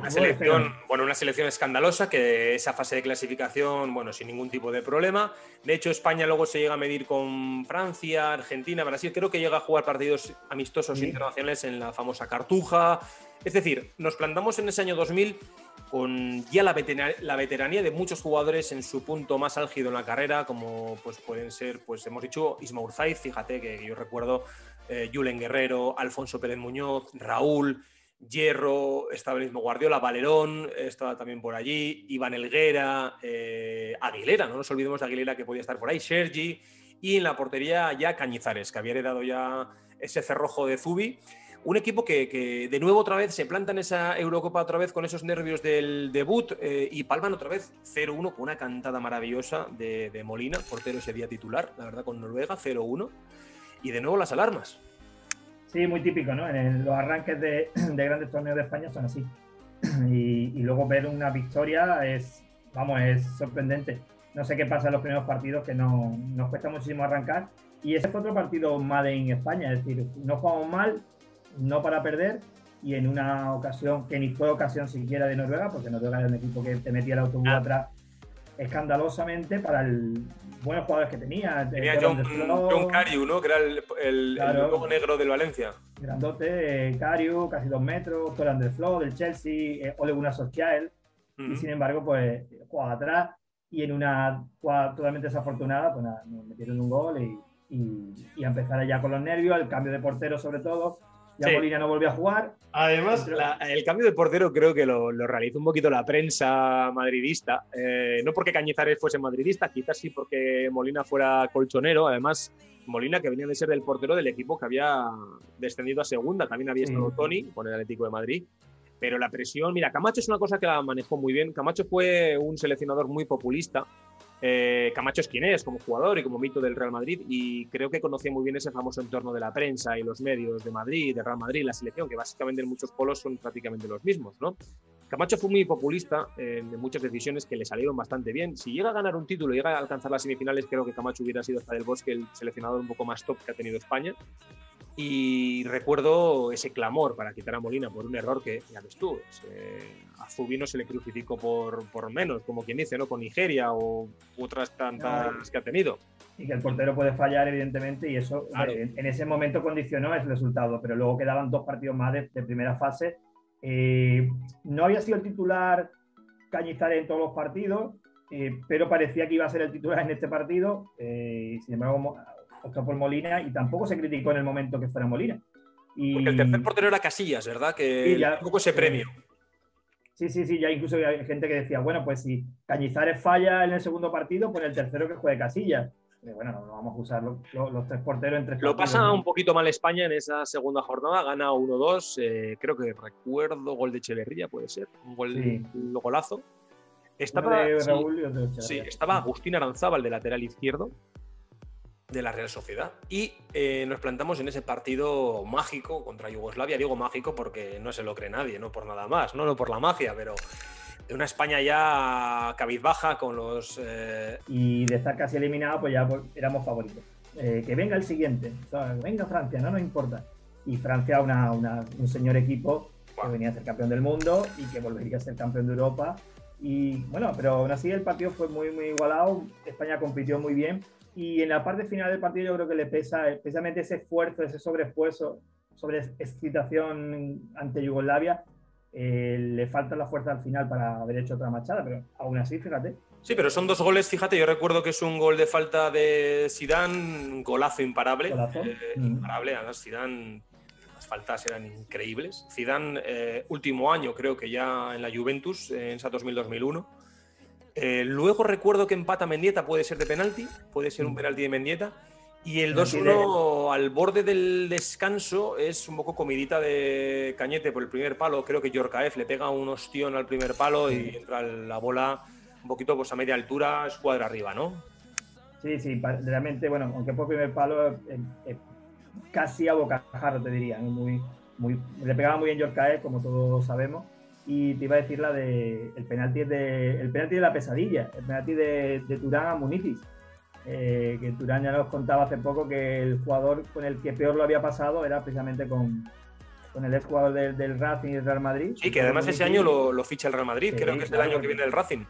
Una selección, bueno, una selección escandalosa que esa fase de clasificación, bueno, sin ningún tipo de problema. De hecho, España luego se llega a medir con Francia, Argentina, Brasil. Creo que llega a jugar partidos amistosos internacionales en la famosa Cartuja. Es decir, nos plantamos en ese año 2000 con ya la, veteranía de muchos jugadores en su punto más álgido en la carrera, como pues pueden ser, pues hemos dicho, Isma Urzaiz, fíjate que yo recuerdo eh, Julen Guerrero, Alfonso Pérez Muñoz, Raúl, Hierro, estaba el mismo Guardiola, Valerón estaba también por allí, Iván Elguera, eh, Aguilera, no nos olvidemos de Aguilera que podía estar por ahí, Sergi, y en la portería ya Cañizares, que había heredado ya ese cerrojo de Zubi. Un equipo que, de nuevo otra vez se planta en esa Eurocopa otra vez con esos nervios del debut eh, y palman otra vez 0-1 con una cantada maravillosa de, Molina, portero ese día titular, la verdad, con Noruega, 0-1. Y de nuevo las alarmas. Sí, muy típico, ¿no? En los arranques de, grandes torneos de España son así. Y, y, luego ver una victoria es, vamos, es sorprendente. No sé qué pasa en los primeros partidos, que no, nos cuesta muchísimo arrancar. Y ese fue otro partido Made en España, es decir, no jugamos mal, no para perder, y en una ocasión que ni fue ocasión siquiera de Noruega, porque Noruega era un equipo que te metía el autobús ah. atrás escandalosamente para el buenos jugadores que tenía. Tenía John, John Cariu, ¿no? Que era el, el, negro del Valencia. Grandote, eh, Cariu, casi dos metros, Toran del Flow, del Chelsea, eh, Ole Gunnar Solskjaer. Y sin embargo, pues jugaba atrás y en una jugada totalmente desafortunada, pues nada, nos metieron un gol y, y, y a empezar allá con los nervios, el cambio de portero sobre todo ya Molina no volvió a jugar. Además, el cambio de portero creo que lo, realizó un poquito la prensa madridista. Eh, no porque Cañizares fuese madridista, quizás sí porque Molina fuera colchonero. Además, Molina, que venía de ser del portero del equipo que había descendido a segunda, también había estado Tony con el Atlético de Madrid. Pero la presión, mira, Camacho es una cosa que la manejó muy bien. Camacho fue un seleccionador muy populista eh, Camacho es quien es como jugador y como mito del Real Madrid y creo que conocía muy bien ese famoso entorno de la prensa y los medios de Madrid, de Real Madrid, la selección, que básicamente en muchos polos son prácticamente los mismos, ¿no? Camacho fue muy populista en muchas decisiones que le salieron bastante bien. Si llega a ganar un título, llega a alcanzar las semifinales, creo que Camacho hubiera sido hasta del Bosque el seleccionador un poco más top que ha tenido España. Y recuerdo ese clamor para quitar a Molina por un error que, ya ves tú, a Zubino se le crucificó por, por, menos, como quien dice, ¿no? Con Nigeria o otras tantas que ha tenido. Y que el portero puede fallar, evidentemente, y eso en, ese momento condicionó el resultado, pero luego quedaban dos partidos más de, primera fase. Eh, no había sido el titular Cañizares en todos los partidos, eh, pero parecía que iba a ser el titular en este partido. Eh, sin embargo, optó por Molina y tampoco se criticó en el momento que fuera Molina. Y... Porque el tercer portero era Casillas, ¿verdad? Que ya, poco ese premio. Sí, sí, sí, ya incluso hay gente que decía, bueno, pues si Cañizares falla en el segundo partido, pues el tercero que juegue Casillas. Bueno, no, vamos a usar los, tres porteros Lo pasa un poquito mal España en esa segunda jornada, gana 1-2, eh, creo que recuerdo gol de Echeverría, puede ser, un gol, un golazo. Estaba, sí, estaba Agustín Aranzábal de lateral izquierdo, de la Real Sociedad. Y eh, nos plantamos en ese partido mágico contra Yugoslavia. Digo mágico porque no se lo cree nadie, no por nada más, no, no por la magia, pero de una España ya cabizbaja con los... Eh, y de estar casi eliminado, pues ya pues, éramos favoritos. Eh, que venga el siguiente, venga Francia, no nos importa. Y Francia, una, un señor equipo que venía a ser campeón del mundo y que volvería a ser campeón de Europa. Y bueno, pero aún así el partido fue muy, muy igualado. España compitió muy bien y en la parte final del partido yo creo que le pesa especialmente ese esfuerzo, ese sobreesfuerzo, sobre excitación ante Yugoslavia. Eh, le falta la fuerza al final para haber hecho otra machada, pero aún así, fíjate. Sí, pero son dos goles, fíjate, yo recuerdo que es un gol de falta de Sidán, un golazo imparable. Eh, mm. Imparable, además Sidán, las faltas eran increíbles. Sidán, eh, último año, creo que ya en la Juventus, en esa 2000-2001 eh, luego recuerdo que empata Mendieta, puede ser de penalti, puede ser un mm. penalti de Mendieta. Y el 2-1 al borde del descanso es un poco comidita de Cañete por el primer palo. Creo que Yorkaev le pega un ostión al primer palo y entra la bola un poquito pues, a media altura, escuadra arriba, ¿no? Sí, sí, realmente, bueno, aunque por primer palo, eh, eh, casi a bocajarro te diría. Muy, muy, le pegaba muy bien Yorkaev, como todos sabemos y te iba a decir la de el penalti de el penalti de la pesadilla, el penalti de, de Turán a Munitis. Eh, que Turán ya nos contaba hace poco que el jugador con el que peor lo había pasado era precisamente con, con el ex jugador del, Racing y del Real Madrid. Sí, que además ese año lo, lo, ficha el Real Madrid, creo que es el año que viene el Racing.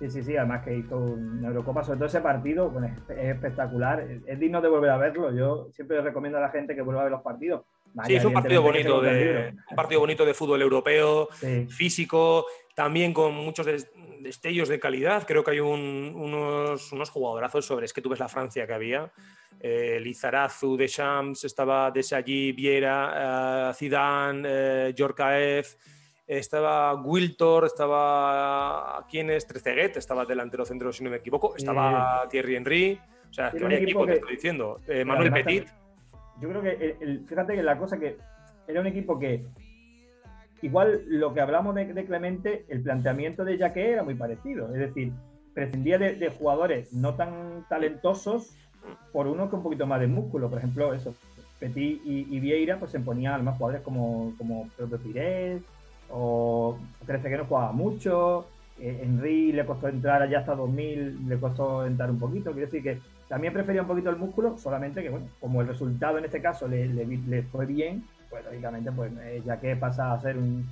Sí, sí, sí, además que hizo una Eurocopa, sobre todo ese partido, es, espectacular, es, digno de volver a verlo. Yo siempre recomiendo a la gente que vuelva a ver los partidos sí, es un partido bonito de, un partido bonito de fútbol europeo, físico, también con muchos destellos de calidad. Creo que hay unos, unos jugadorazos sobre. Es que tú ves la Francia que había. Eh, Lizarazu, Deschamps, estaba Desallí, Viera, eh, Zidane, eh, estaba Wiltor, estaba. ¿Quién es? Treceguet, estaba delantero centro, si no me equivoco. Estaba Thierry Henry. O sea, que vaya equipo, que, estoy diciendo. Manuel Petit. Yo creo que, fíjate que la cosa que era un equipo que igual lo que hablamos de, Clemente, el planteamiento de Jaque era muy parecido. Es decir, prescindía de, jugadores no tan talentosos por uno con un poquito más de músculo. Por ejemplo, eso, Petit y, Vieira pues se ponían más jugadores como, como propio Pires o Trece que no jugaba mucho. Eh, Henry le costó entrar allá hasta 2000, le costó entrar un poquito. Quiero decir que también prefería un poquito el músculo, solamente que, bueno, como el resultado en este caso le, le fue bien, pues lógicamente, pues eh, ya que pasa a ser un,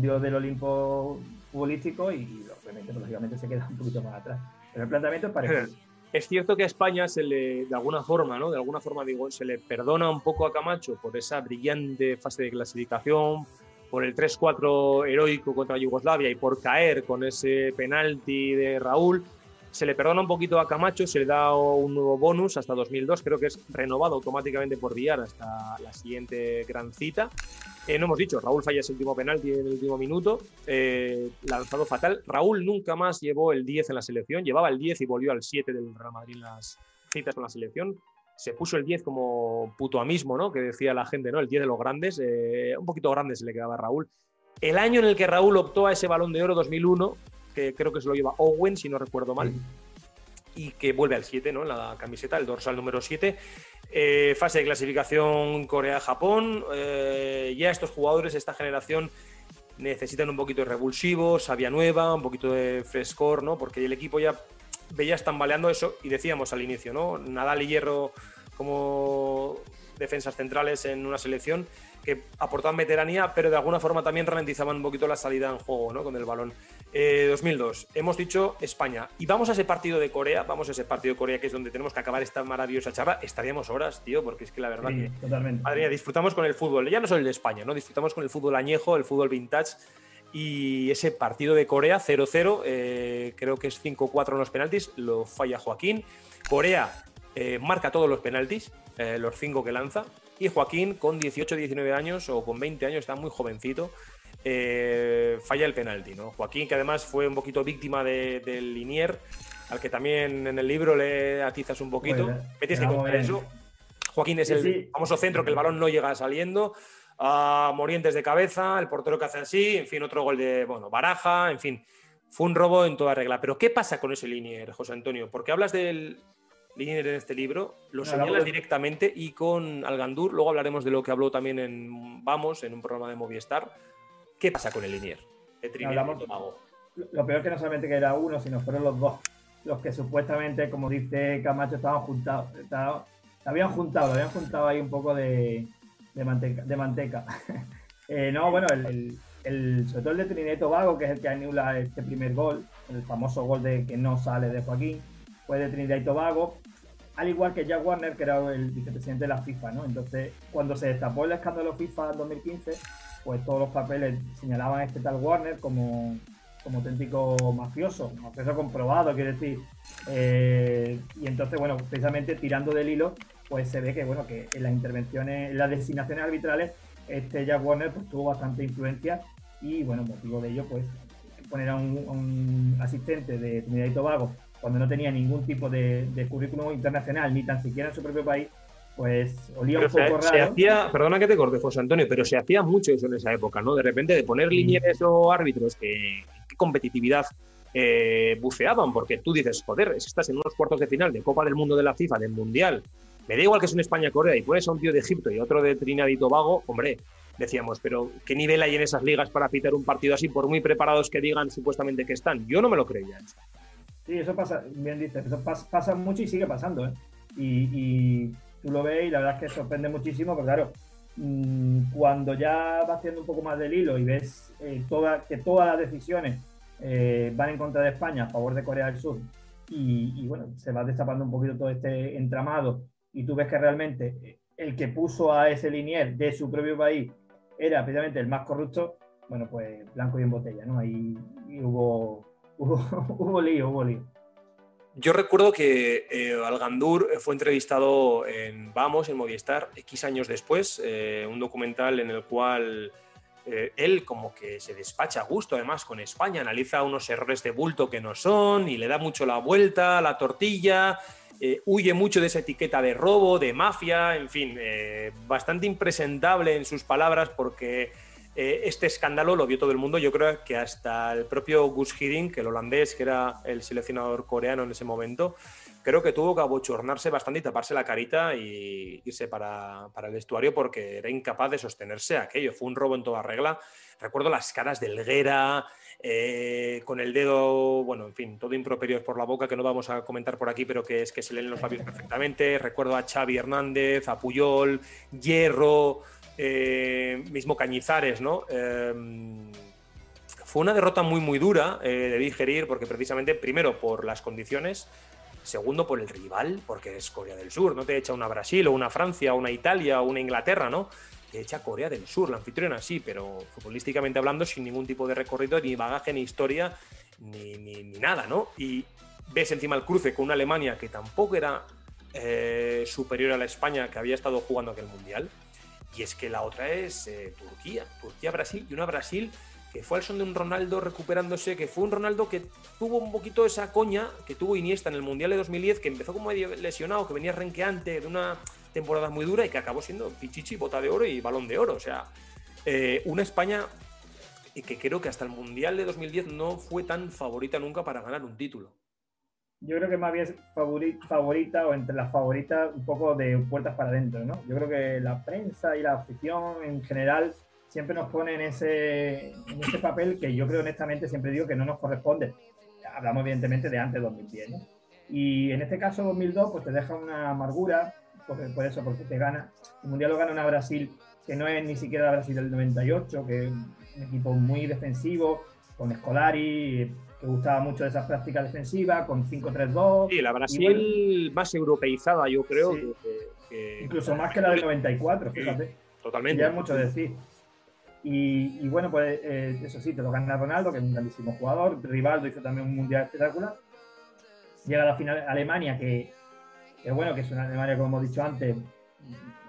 dios del Olimpo futbolístico y obviamente, pues, lógicamente se queda un poquito más atrás. Pero el planteamiento es parecido. Es cierto que a España se le, de alguna forma, ¿no? De alguna forma digo, se le perdona un poco a Camacho por esa brillante fase de clasificación, por el 3-4 heroico contra Yugoslavia y por caer con ese penalti de Raúl, se le perdona un poquito a Camacho, se le da un nuevo bonus hasta 2002, creo que es renovado automáticamente por Villar hasta la siguiente gran cita. Eh, no hemos dicho, Raúl falla ese último penalti en el último minuto, eh, lanzado fatal. Raúl nunca más llevó el 10 en la selección, llevaba el 10 y volvió al 7 del Real Madrid en las citas con la selección. Se puso el 10 como putoamismo, ¿no? Que decía la gente, ¿no? El 10 de los grandes, eh, un poquito grande se le quedaba a Raúl. El año en el que Raúl optó a ese balón de oro 2001, que creo que se lo lleva Owen, si no recuerdo mal, y que vuelve al 7, ¿no? En la camiseta, el dorsal número 7. Eh, fase de clasificación Corea-Japón. Eh, ya estos jugadores, esta generación, necesitan un poquito de revulsivo, sabia nueva, un poquito de frescor, ¿no? Porque el equipo ya veía tambaleando eso y decíamos al inicio, ¿no? Nadal y Hierro como defensas centrales en una selección que aportaban veteranía, pero de alguna forma también ralentizaban un poquito la salida en juego ¿no? con el balón. 2002, eh, hemos dicho España. Y vamos a ese partido de Corea, vamos a ese partido de Corea que es donde tenemos que acabar esta maravillosa charla. Estaríamos horas, tío, porque es que la verdad que. Totalmente. Madre disfrutamos con el fútbol, ya no solo el de España, ¿no? Disfrutamos con el fútbol añejo, el fútbol vintage. Y ese partido de Corea, 0-0, eh, creo que es 5-4 en los penaltis, lo falla Joaquín. Corea eh, marca todos los penaltis, los 5 que lanza. Y Joaquín, con 18, 19 años o con 20 años, está muy jovencito, eh, falla el penalti. ¿no? Joaquín, que además fue un poquito víctima del Linier, al que también en el libro le atizas un poquito. Me tienes que contar eso. Joaquín es el famoso centro que el balón no llega saliendo. Morientes de cabeza, el portero que hace así, en fin, otro gol de bueno, Baraja, en fin. Fue un robo en toda regla. Pero ¿qué pasa con ese Linier, José Antonio? Porque hablas del Linier en este libro, lo señalas directamente y con Algandur, luego hablaremos de lo que habló también en Vamos, en un programa de Movistar ¿Qué pasa con el Linier? lo peor es que no solamente que era uno, sino fueron los dos. Los que supuestamente, como dice Camacho, estaban juntados. habían juntado, habían juntado ahí un poco de, manteca. Eh, no, bueno, el, el, sobre todo el de Trinidad Tobago, que es el que anula este primer gol, el famoso gol de que no sale de Joaquín, fue de Trinidad y Tobago, al igual que Jack Warner, que era el vicepresidente de la FIFA, ¿no? Entonces, cuando se destapó el escándalo FIFA en 2015, pues todos los papeles señalaban a este tal Warner como, como auténtico mafioso, mafioso comprobado, quiero decir. Eh, y entonces, bueno, precisamente tirando del hilo, pues se ve que, bueno, que en las intervenciones, en las designaciones arbitrales, este Jack Warner pues, tuvo bastante influencia y, bueno, motivo de ello, pues poner a un, asistente de Trinidad y Tobago cuando no tenía ningún tipo de, de currículum internacional, ni tan siquiera en su propio país, pues olía un poco raro. Se hacía, perdona que te corte, José Antonio, pero se hacía mucho eso en esa época, ¿no? De repente de poner líneas o árbitros que, competitividad eh, buceaban, porque tú dices, joder, es que estás en unos cuartos de final de Copa del Mundo de la FIFA, del Mundial, me da igual que es en España-Corea y pones a un tío de Egipto y otro de Trinidad y Tobago, hombre, decíamos, pero ¿qué nivel hay en esas ligas para pitar un partido así, por muy preparados que digan supuestamente que están? Yo no me lo creía. Sí, eso pasa, bien dices, eso pasa, mucho y sigue pasando, ¿eh? y tú lo ves y la verdad es que sorprende muchísimo, porque claro, mm, cuando ya vas haciendo un poco más del hilo y ves eh, que todas las decisiones eh, van en contra de España a favor de Corea del Sur y, bueno, se va destapando un poquito todo este entramado y tú ves que realmente el que puso a ese linier de su propio país era precisamente el más corrupto, bueno, pues blanco y en botella, ¿no? Ahí hubo, hubo hubo, lío, hubo lío. Yo recuerdo que eh, Algandur fue entrevistado en Vamos, en Movistar, X años después, eh, un documental en el cual eh, él como que se despacha a gusto además con España, analiza unos errores de bulto que no son y le da mucho la vuelta a la tortilla, eh, huye mucho de esa etiqueta de robo, de mafia, en fin, bastante impresentable en sus palabras porque este escándalo lo vio todo el mundo, yo creo que hasta el propio Gus Hiddink, el holandés que era el seleccionador coreano en ese momento, creo que tuvo que abochornarse bastante y taparse la carita y irse para, el vestuario porque era incapaz de sostenerse aquello. Fue un robo en toda regla. Recuerdo las caras de Helguera, eh, con el dedo, bueno, en fin, todo improperio por la boca que no vamos a comentar por aquí, pero que es que se leen los labios perfectamente. Recuerdo a Xavi Hernández, a Puyol, Hierro, eh, mismo Cañizares, ¿no? Em, fue una derrota muy, muy dura eh, de digerir porque precisamente, primero, por las condiciones, Segundo, por el rival, porque es Corea del Sur. No te echa una Brasil o una Francia o una Italia o una Inglaterra, ¿no? Te echa Corea del Sur, la anfitriona sí, pero futbolísticamente hablando, sin ningún tipo de recorrido, ni bagaje, ni historia, ni, nada, ¿no? Y ves encima el cruce con una Alemania que tampoco era eh, superior a la España que había estado jugando aquel mundial. Y es que la otra es eh, Turquía, Turquía-Brasil, y una Brasil que fue al son de un Ronaldo recuperándose, que fue un Ronaldo que tuvo un poquito esa coña que tuvo Iniesta en el Mundial de 2010, que empezó como medio lesionado, que venía renqueante de una temporada muy dura y que acabó siendo pichichi, bota de oro y balón de oro. O sea, eh, una España que creo que hasta el Mundial de 2010 no fue tan favorita nunca para ganar un título. Yo creo que más bien favorita, favorita o entre las favoritas un poco de puertas para adentro, ¿no? Yo creo que la prensa y la afición en general siempre nos pone en ese, en ese papel que yo creo honestamente siempre digo que no nos corresponde. Hablamos evidentemente de antes de 2010. ¿no? Y en este caso 2002 pues te deja una amargura, por eso, porque te gana. El Mundial lo gana una Brasil que no es ni siquiera la Brasil del 98, que es un equipo muy defensivo, con Scolari, que gustaba mucho de esas prácticas defensivas, con 5-3-2. Sí, la Brasil más europeizada, yo creo. Incluso más que la del 94, fíjate. totalmente. Ya es mucho decir. Y, bueno, pues eh, eso sí, te lo gana Ronaldo, que es un grandísimo jugador. Rivaldo hizo también un mundial espectacular. Llega a la final Alemania, que, es bueno, que es una Alemania, como hemos dicho antes,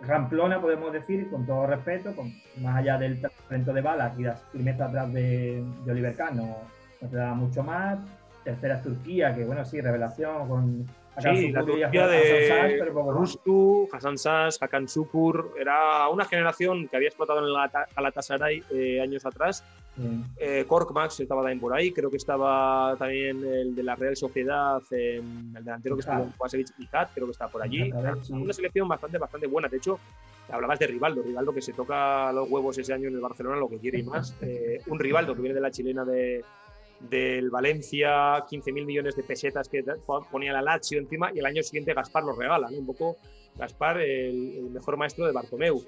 ramplona, podemos decir, con todo respeto, con, más allá del talento de balas y la firmeza atrás de, Oliver Kahn, no, no, te da mucho más. Tercera es Turquía, que bueno, sí, revelación con Sí, la Turquía de Rustu, Hassan Sass, Hakan Sukur, era una generación que había explotado en el Galatasaray eh, años atrás. Mm. Eh, Max estaba también por ahí, creo que estaba también el de la Real Sociedad, el delantero que estaba en Kovacevic creo que está por allí. Una selección bastante, bastante buena. De hecho, hablabas de Rivaldo, Rivaldo que se toca los huevos ese año en el Barcelona, lo que quiere y más. Eh, un Rivaldo que viene de la chilena de, del Valencia, 15.000 millones de pesetas que ponía la Lazio encima, y el año siguiente Gaspar lo regala, un poco Gaspar, el, mejor maestro de Bartomeu.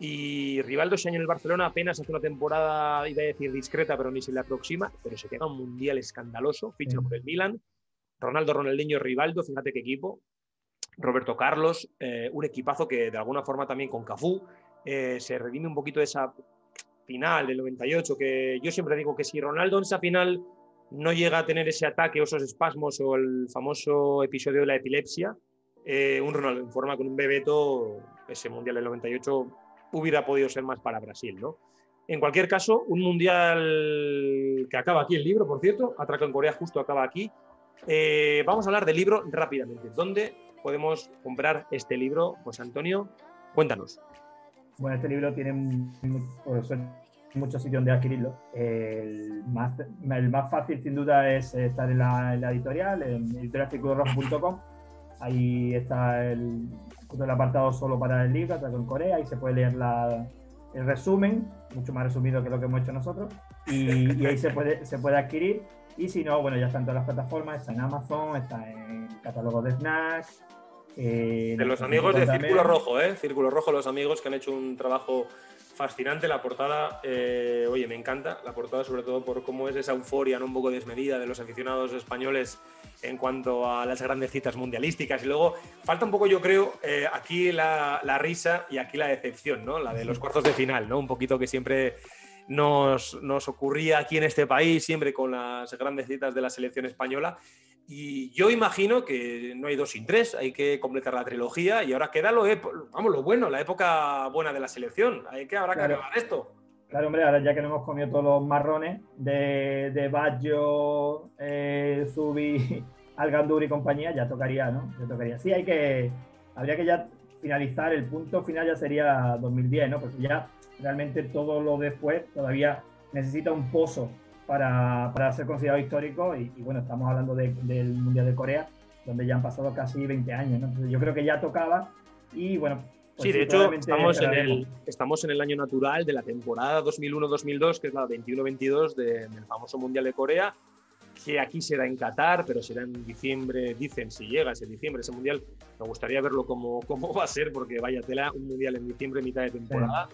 Y Rivaldo ese año en el Barcelona apenas hace una temporada, iba a decir discreta, pero ni se le aproxima, pero se queda un mundial escandaloso, ficha por el Milan. Ronaldo, Ronaldinho, Rivaldo, fíjate qué equipo. Roberto Carlos, eh, un equipazo que de alguna forma también con Cafú eh, se redime un poquito de esa final del 98, que yo siempre digo que si Ronaldo en esa final no llega a tener ese ataque o esos espasmos o el famoso episodio de la epilepsia, eh, un Ronaldo en forma con un Bebeto, ese Mundial del 98 hubiera podido ser más para Brasil, ¿no? En cualquier caso, un Mundial que acaba aquí el libro, por cierto, Atraco en Corea justo acaba aquí. Eh, vamos a hablar del libro rápidamente. ¿Dónde podemos comprar este libro? Pues Antonio, cuéntanos. Bueno, este libro tiene, pues, muchos sitios donde adquirirlo. El más, el más fácil, sin duda, es estar en la, editorial, en editorialcirculorrojo.com. Ahí está el, el, apartado solo para el libro, en Corea, y se puede leer la, el resumen, mucho más resumido que lo que hemos hecho nosotros, y, ahí se puede, se puede adquirir. Y si no, bueno, ya está en todas las plataformas, está en Amazon, está en el catálogo de Snacks. Eh, de los amigos de Círculo Rojo, ¿eh? Círculo Rojo, los amigos que han hecho un trabajo fascinante la portada. Eh, oye, me encanta la portada, sobre todo por cómo es esa euforia ¿no? un poco desmedida de los aficionados españoles en cuanto a las grandes citas mundialísticas. Y luego falta un poco, yo creo, eh, aquí la, risa y aquí la decepción, ¿no? La de los cuartos de final, ¿no? Un poquito que siempre nos, nos ocurría aquí en este país, siempre con las grandes citas de la selección española. Y yo imagino que no hay dos sin tres, hay que completar la trilogía y ahora queda lo, vamos, lo bueno, la época buena de la selección. Hay que, habrá que acabar esto. Claro, hombre, ahora ya que no hemos comido todos los marrones de, de Baggio, eh, Zubi, Algandur y compañía, ya tocaría, ¿no? Ya tocaría. Sí, hay que, habría que ya finalizar, el punto final ya sería 2010, ¿no? Porque ya realmente todo lo después todavía necesita un pozo para, para ser considerado histórico y, bueno, estamos hablando del Mundial de Corea, donde ya han pasado casi 20 años, ¿no? Entonces yo creo que ya tocaba y bueno. Pues sí, de hecho, estamos en, el, estamos en el año natural de la temporada 2001-2002, que es la 21-22 del famoso Mundial de Corea, que aquí será en Qatar, pero será en diciembre, dicen, si llega ese diciembre, ese mundial, me gustaría verlo cómo, cómo va a ser, porque vaya tela, un mundial en diciembre, mitad de temporada,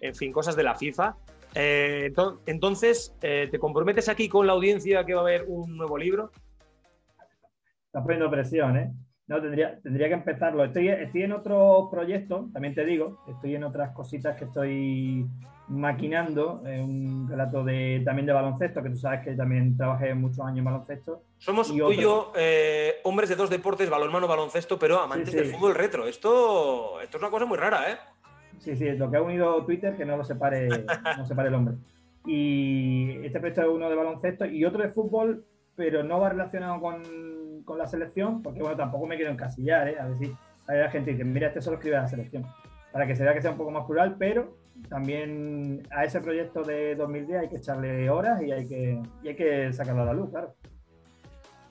en fin, cosas de la FIFA. Eh, entonces, eh, ¿te comprometes aquí con la audiencia que va a haber un nuevo libro? Estás poniendo presión, ¿eh? No, tendría, tendría que empezarlo. Estoy, estoy en otros proyectos, también te digo, estoy en otras cositas que estoy maquinando, un relato de, también de baloncesto, que tú sabes que también trabajé muchos años en baloncesto. Somos tú y yo eh, hombres de dos deportes, balonmano, baloncesto, pero amantes del fútbol retro. Esto, esto es una cosa muy rara, ¿eh? Sí, sí, es lo que ha unido Twitter, que no lo separe, no separe el hombre. Y este proyecto es uno de baloncesto y otro de fútbol, pero no va relacionado con, con la selección, porque bueno, tampoco me quiero encasillar, ¿eh? A ver si hay gente que dice, mira, este solo escribe a la selección, para que se vea que sea un poco más plural, pero también a ese proyecto de 2010 hay que echarle horas y hay que, y hay que sacarlo a la luz, claro.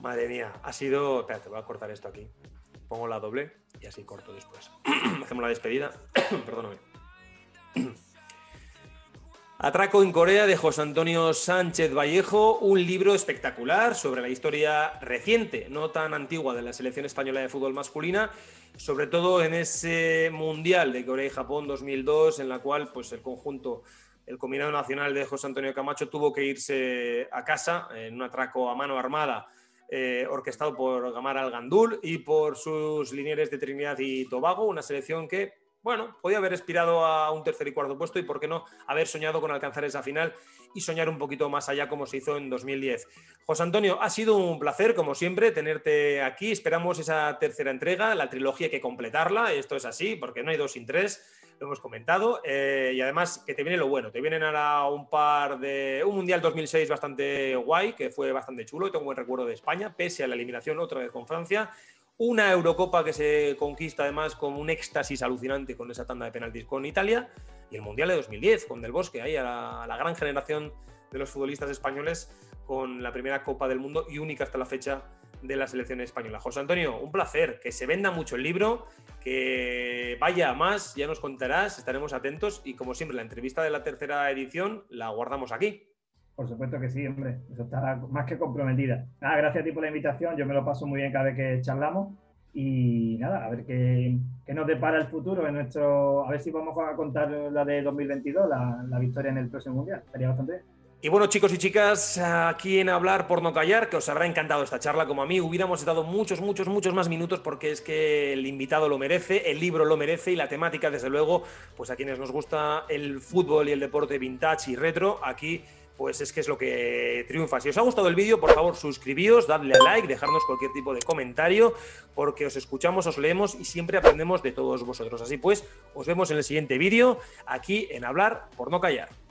Madre mía, ha sido... Espérate, voy a cortar esto aquí. Pongo la doble y así corto después. Hacemos la despedida. Perdóname. Atraco en Corea de José Antonio Sánchez Vallejo, un libro espectacular sobre la historia reciente, no tan antigua, de la selección española de fútbol masculina, sobre todo en ese Mundial de Corea y Japón 2002, en la cual pues, el conjunto, el combinado nacional de José Antonio Camacho tuvo que irse a casa en un atraco a mano armada eh, orquestado por Gamar Al-Gandul y por sus linieres de Trinidad y Tobago, una selección que, bueno, podía haber aspirado a un tercer y cuarto puesto y, por qué no, haber soñado con alcanzar esa final y soñar un poquito más allá como se hizo en 2010. José Antonio, ha sido un placer, como siempre, tenerte aquí. Esperamos esa tercera entrega, la trilogía que completarla, esto es así, porque no hay dos sin tres lo hemos comentado. Eh, y además que te viene lo bueno, te vienen ahora un par de... Un Mundial 2006 bastante guay, que fue bastante chulo, y tengo un buen recuerdo de España, pese a la eliminación otra vez con Francia. Una Eurocopa que se conquista además con un éxtasis alucinante con esa tanda de penaltis con Italia. Y el Mundial de 2010 con Del Bosque, ahí a la gran generación de los futbolistas españoles con la primera Copa del Mundo y única hasta la fecha de la selección española. José Antonio, un placer, que se venda mucho el libro, que vaya más, ya nos contarás, estaremos atentos y como siempre la entrevista de la tercera edición la guardamos aquí. Por supuesto que sí, hombre, eso está más que comprometida. Nada, gracias a ti por la invitación, yo me lo paso muy bien cada vez que charlamos y nada, a ver qué, nos depara el futuro en nuestro, a ver si vamos a contar la de 2022, la, la victoria en el próximo mundial, estaría bastante bien. Y bueno, chicos y chicas, aquí en Hablar por no callar, que os habrá encantado esta charla como a mí, hubiéramos estado muchos, muchos, muchos más minutos porque es que el invitado lo merece, el libro lo merece y la temática, desde luego, pues a quienes nos gusta el fútbol y el deporte vintage y retro, aquí pues es que es lo que triunfa. Si os ha gustado el vídeo, por favor suscribíos, dadle a like, dejarnos cualquier tipo de comentario, porque os escuchamos, os leemos y siempre aprendemos de todos vosotros. Así pues, os vemos en el siguiente vídeo, aquí en Hablar por no callar.